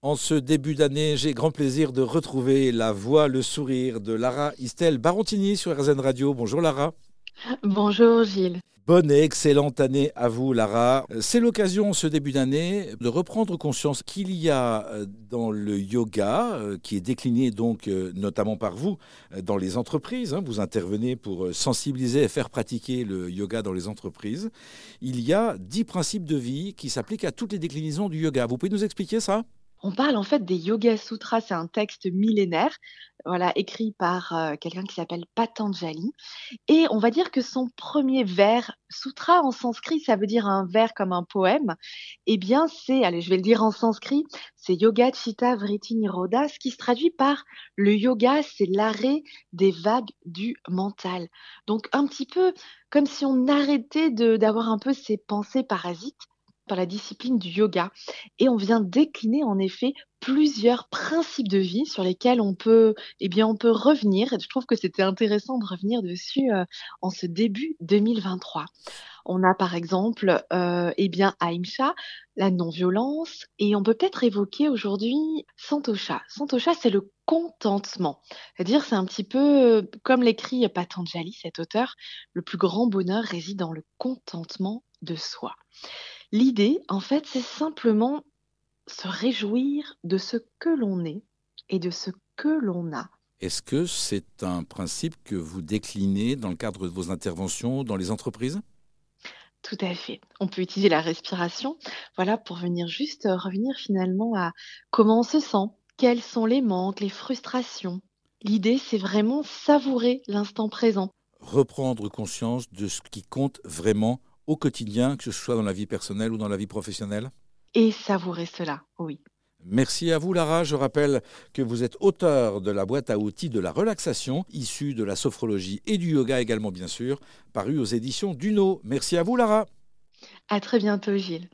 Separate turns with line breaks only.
En ce début d'année, j'ai grand plaisir de retrouver la voix, le sourire de Lara Istel Barontini sur RZN Radio. Bonjour Lara.
Bonjour Gilles.
Bonne et excellente année à vous, Lara. C'est l'occasion, ce début d'année, de reprendre conscience qu'il y a euh, dans le yoga, euh, qui est décliné donc euh, notamment par vous dans les entreprises, hein, vous intervenez pour sensibiliser et faire pratiquer le yoga dans les entreprises, il y a dix principes de vie qui s'appliquent à toutes les déclinaisons du yoga. Vous pouvez nous expliquer ça?
On parle en fait des Yoga Sutras, c'est un texte millénaire, voilà, écrit par euh, quelqu'un qui s'appelle Patanjali. Et on va dire que son premier vers, sutra en sanskrit, ça veut dire un vers comme un poème. Eh bien, c'est, allez, je vais le dire en sanskrit, c'est Yoga Chitta Vritti Nirodha, ce qui se traduit par le yoga, c'est l'arrêt des vagues du mental. Donc, un petit peu comme si on arrêtait d'avoir un peu ces pensées parasites par la discipline du yoga. Et on vient décliner en effet plusieurs principes de vie sur lesquels on peut, eh bien, on peut revenir. Et je trouve que c'était intéressant de revenir dessus euh, en ce début 2023. On a par exemple, euh, eh bien, la non-violence, et on peut peut-être évoquer aujourd'hui Santosha. Santosha, c'est le contentement. C'est-à-dire, c'est un petit peu euh, comme l'écrit Patanjali, cet auteur, le plus grand bonheur réside dans le contentement de soi. L'idée, en fait, c'est simplement se réjouir de ce que l'on est et de ce que l'on a.
Est-ce que c'est un principe que vous déclinez dans le cadre de vos interventions dans les entreprises?
Tout à fait. On peut utiliser la respiration, voilà, pour venir juste revenir finalement à comment on se sent, quels sont les manques, les frustrations. L'idée, c'est vraiment savourer l'instant présent.
Reprendre conscience de ce qui compte vraiment au quotidien, que ce soit dans la vie personnelle ou dans la vie professionnelle?
Et savourer cela, oui.
Merci à vous Lara. Je rappelle que vous êtes auteur de la boîte à outils de la relaxation, issue de la sophrologie et du yoga également bien sûr, parue aux éditions Duno. Merci à vous Lara.
À très bientôt Gilles.